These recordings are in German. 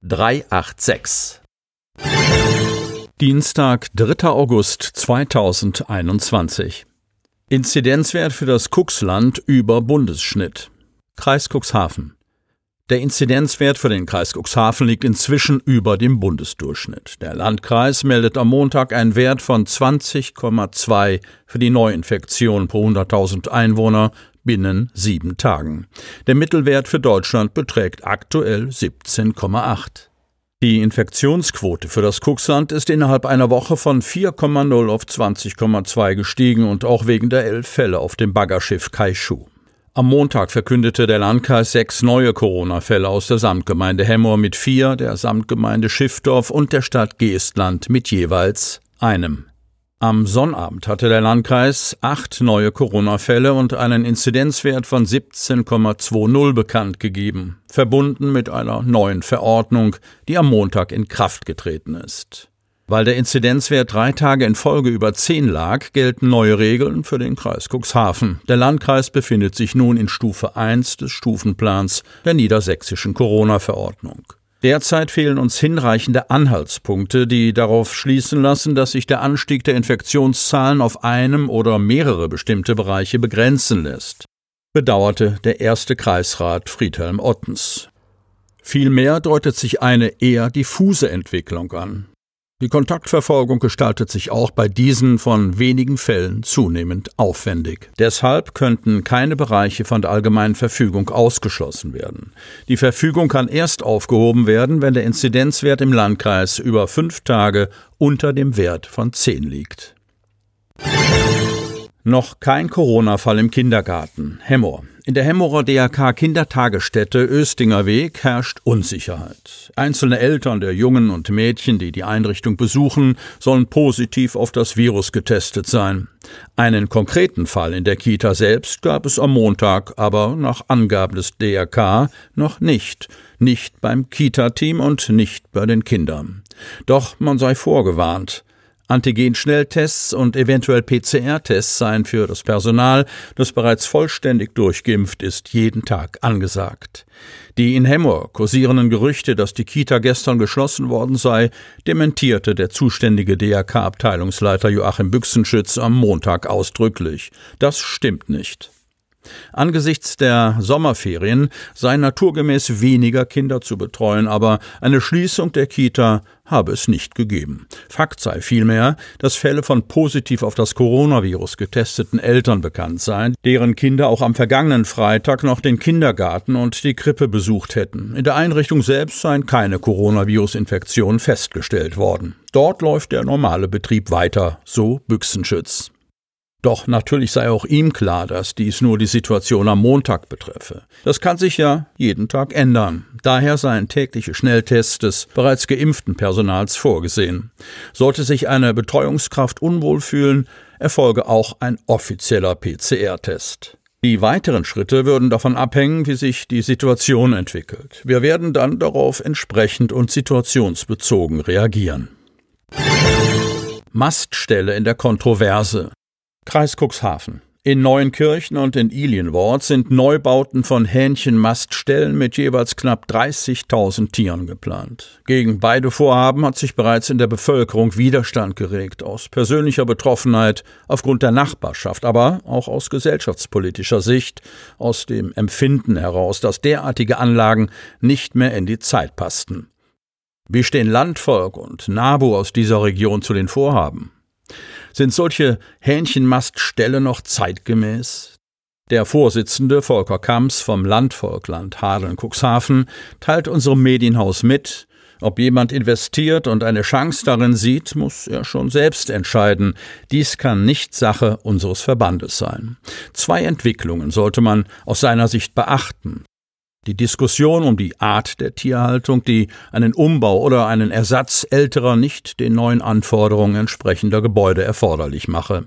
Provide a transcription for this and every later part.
386. Dienstag, 3. August 2021. Inzidenzwert für das Cuxland über Bundesschnitt. Kreis Cuxhaven. Der Inzidenzwert für den Kreis Cuxhaven liegt inzwischen über dem Bundesdurchschnitt. Der Landkreis meldet am Montag einen Wert von 20,2 für die Neuinfektion pro 100.000 Einwohner binnen sieben Tagen. Der Mittelwert für Deutschland beträgt aktuell 17,8. Die Infektionsquote für das Kuxland ist innerhalb einer Woche von 4,0 auf 20,2 gestiegen und auch wegen der elf Fälle auf dem Baggerschiff Kaishu. Am Montag verkündete der Landkreis sechs neue Corona-Fälle aus der Samtgemeinde Hemmoor mit vier, der Samtgemeinde Schiffdorf und der Stadt Geestland mit jeweils einem. Am Sonnabend hatte der Landkreis acht neue Corona-Fälle und einen Inzidenzwert von 17,20 bekannt gegeben, verbunden mit einer neuen Verordnung, die am Montag in Kraft getreten ist. Weil der Inzidenzwert drei Tage in Folge über zehn lag, gelten neue Regeln für den Kreis Cuxhaven. Der Landkreis befindet sich nun in Stufe 1 des Stufenplans der niedersächsischen Corona-Verordnung. Derzeit fehlen uns hinreichende Anhaltspunkte, die darauf schließen lassen, dass sich der Anstieg der Infektionszahlen auf einem oder mehrere bestimmte Bereiche begrenzen lässt, bedauerte der erste Kreisrat Friedhelm Ottens. Vielmehr deutet sich eine eher diffuse Entwicklung an. Die Kontaktverfolgung gestaltet sich auch bei diesen von wenigen Fällen zunehmend aufwendig. Deshalb könnten keine Bereiche von der allgemeinen Verfügung ausgeschlossen werden. Die Verfügung kann erst aufgehoben werden, wenn der Inzidenzwert im Landkreis über fünf Tage unter dem Wert von zehn liegt. Noch kein Corona-Fall im Kindergarten. Hemmoor. In der Hemmorer DRK Kindertagesstätte Östinger Weg herrscht Unsicherheit. Einzelne Eltern der Jungen und Mädchen, die die Einrichtung besuchen, sollen positiv auf das Virus getestet sein. Einen konkreten Fall in der Kita selbst gab es am Montag, aber nach Angaben des DRK noch nicht. Nicht beim Kita-Team und nicht bei den Kindern. Doch man sei vorgewarnt. Antigen-Schnelltests und eventuell PCR-Tests seien für das Personal, das bereits vollständig durchgeimpft ist, jeden Tag angesagt. Die in Hemmoor kursierenden Gerüchte, dass die Kita gestern geschlossen worden sei, dementierte der zuständige DRK-Abteilungsleiter Joachim Büchsenschütz am Montag ausdrücklich. Das stimmt nicht. Angesichts der Sommerferien seien naturgemäß weniger Kinder zu betreuen, aber eine Schließung der Kita habe es nicht gegeben. Fakt sei vielmehr, dass Fälle von positiv auf das Coronavirus getesteten Eltern bekannt seien, deren Kinder auch am vergangenen Freitag noch den Kindergarten und die Krippe besucht hätten. In der Einrichtung selbst seien keine Coronavirus-Infektionen festgestellt worden. Dort läuft der normale Betrieb weiter, so Büchsenschütz. Doch natürlich sei auch ihm klar, dass dies nur die Situation am Montag betreffe. Das kann sich ja jeden Tag ändern. Daher seien tägliche Schnelltests des bereits geimpften Personals vorgesehen. Sollte sich eine Betreuungskraft unwohl fühlen, erfolge auch ein offizieller PCR-Test. Die weiteren Schritte würden davon abhängen, wie sich die Situation entwickelt. Wir werden dann darauf entsprechend und situationsbezogen reagieren. Maststelle in der Kontroverse. Kreis Cuxhaven. In Neuenkirchen und in Ilienwort sind Neubauten von Hähnchenmaststellen mit jeweils knapp 30.000 Tieren geplant. Gegen beide Vorhaben hat sich bereits in der Bevölkerung Widerstand geregt, aus persönlicher Betroffenheit, aufgrund der Nachbarschaft, aber auch aus gesellschaftspolitischer Sicht, aus dem Empfinden heraus, dass derartige Anlagen nicht mehr in die Zeit passten. Wie stehen Landvolk und NABU aus dieser Region zu den Vorhaben? Sind solche Hähnchenmastställe noch zeitgemäß? Der Vorsitzende Volker Kamps vom Landvolkland Hadeln-Cuxhaven teilt unserem Medienhaus mit, ob jemand investiert und eine Chance darin sieht, muss er schon selbst entscheiden. Dies kann nicht Sache unseres Verbandes sein. Zwei Entwicklungen sollte man aus seiner Sicht beachten. Die Diskussion um die Art der Tierhaltung, die einen Umbau oder einen Ersatz älterer, nicht den neuen Anforderungen entsprechender Gebäude erforderlich mache.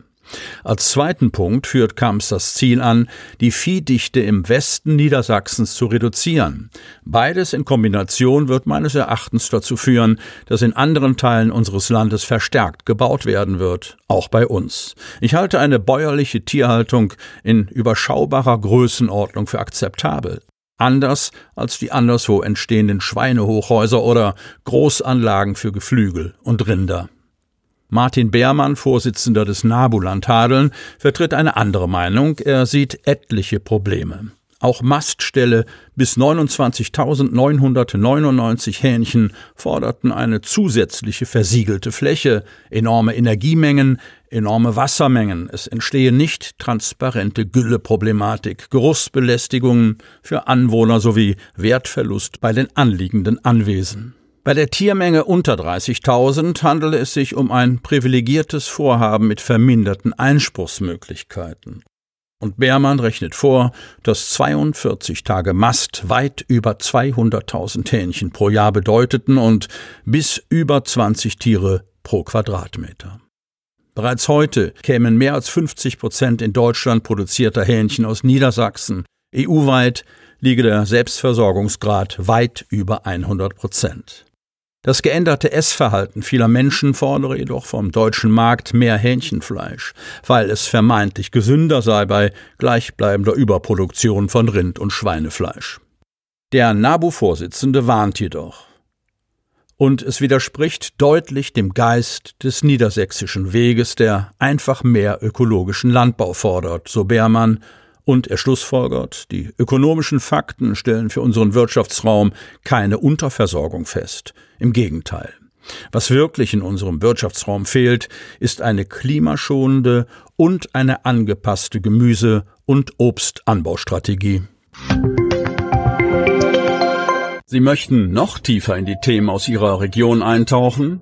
Als zweiten Punkt führt Kamps das Ziel an, die Viehdichte im Westen Niedersachsens zu reduzieren. Beides in Kombination wird meines Erachtens dazu führen, dass in anderen Teilen unseres Landes verstärkt gebaut werden wird, auch bei uns. Ich halte eine bäuerliche Tierhaltung in überschaubarer Größenordnung für akzeptabel anders als die anderswo entstehenden Schweinehochhäuser oder Großanlagen für Geflügel und Rinder. Martin Beermann, Vorsitzender des Nabuland Hadeln, vertritt eine andere Meinung. Er sieht etliche Probleme. Auch Mastställe bis 29.999 Hähnchen forderten eine zusätzliche versiegelte Fläche, enorme Energiemengen, enorme Wassermengen. Es entstehe nicht transparente Gülleproblematik, Geruchsbelästigungen für Anwohner sowie Wertverlust bei den anliegenden Anwesen. Bei der Tiermenge unter 30.000 handele es sich um ein privilegiertes Vorhaben mit verminderten Einspruchsmöglichkeiten. Und Beermann rechnet vor, dass 42 Tage Mast weit über 200.000 Hähnchen pro Jahr bedeuteten und bis über 20 Tiere pro Quadratmeter. Bereits heute kämen mehr als 50 Prozent in Deutschland produzierter Hähnchen aus Niedersachsen. EU-weit liege der Selbstversorgungsgrad weit über 100 Prozent. Das geänderte Essverhalten vieler Menschen fordere jedoch vom deutschen Markt mehr Hähnchenfleisch, weil es vermeintlich gesünder sei bei gleichbleibender Überproduktion von Rind- und Schweinefleisch. Der NABU-Vorsitzende warnt jedoch, und es widerspricht deutlich dem Geist des niedersächsischen Weges, der einfach mehr ökologischen Landbau fordert, so Beermann und er schlussfolgert, die ökonomischen Fakten stellen für unseren Wirtschaftsraum keine Unterversorgung fest. Im Gegenteil. Was wirklich in unserem Wirtschaftsraum fehlt, ist eine klimaschonende und eine angepasste Gemüse- und Obstanbaustrategie. Sie möchten noch tiefer in die Themen aus Ihrer Region eintauchen?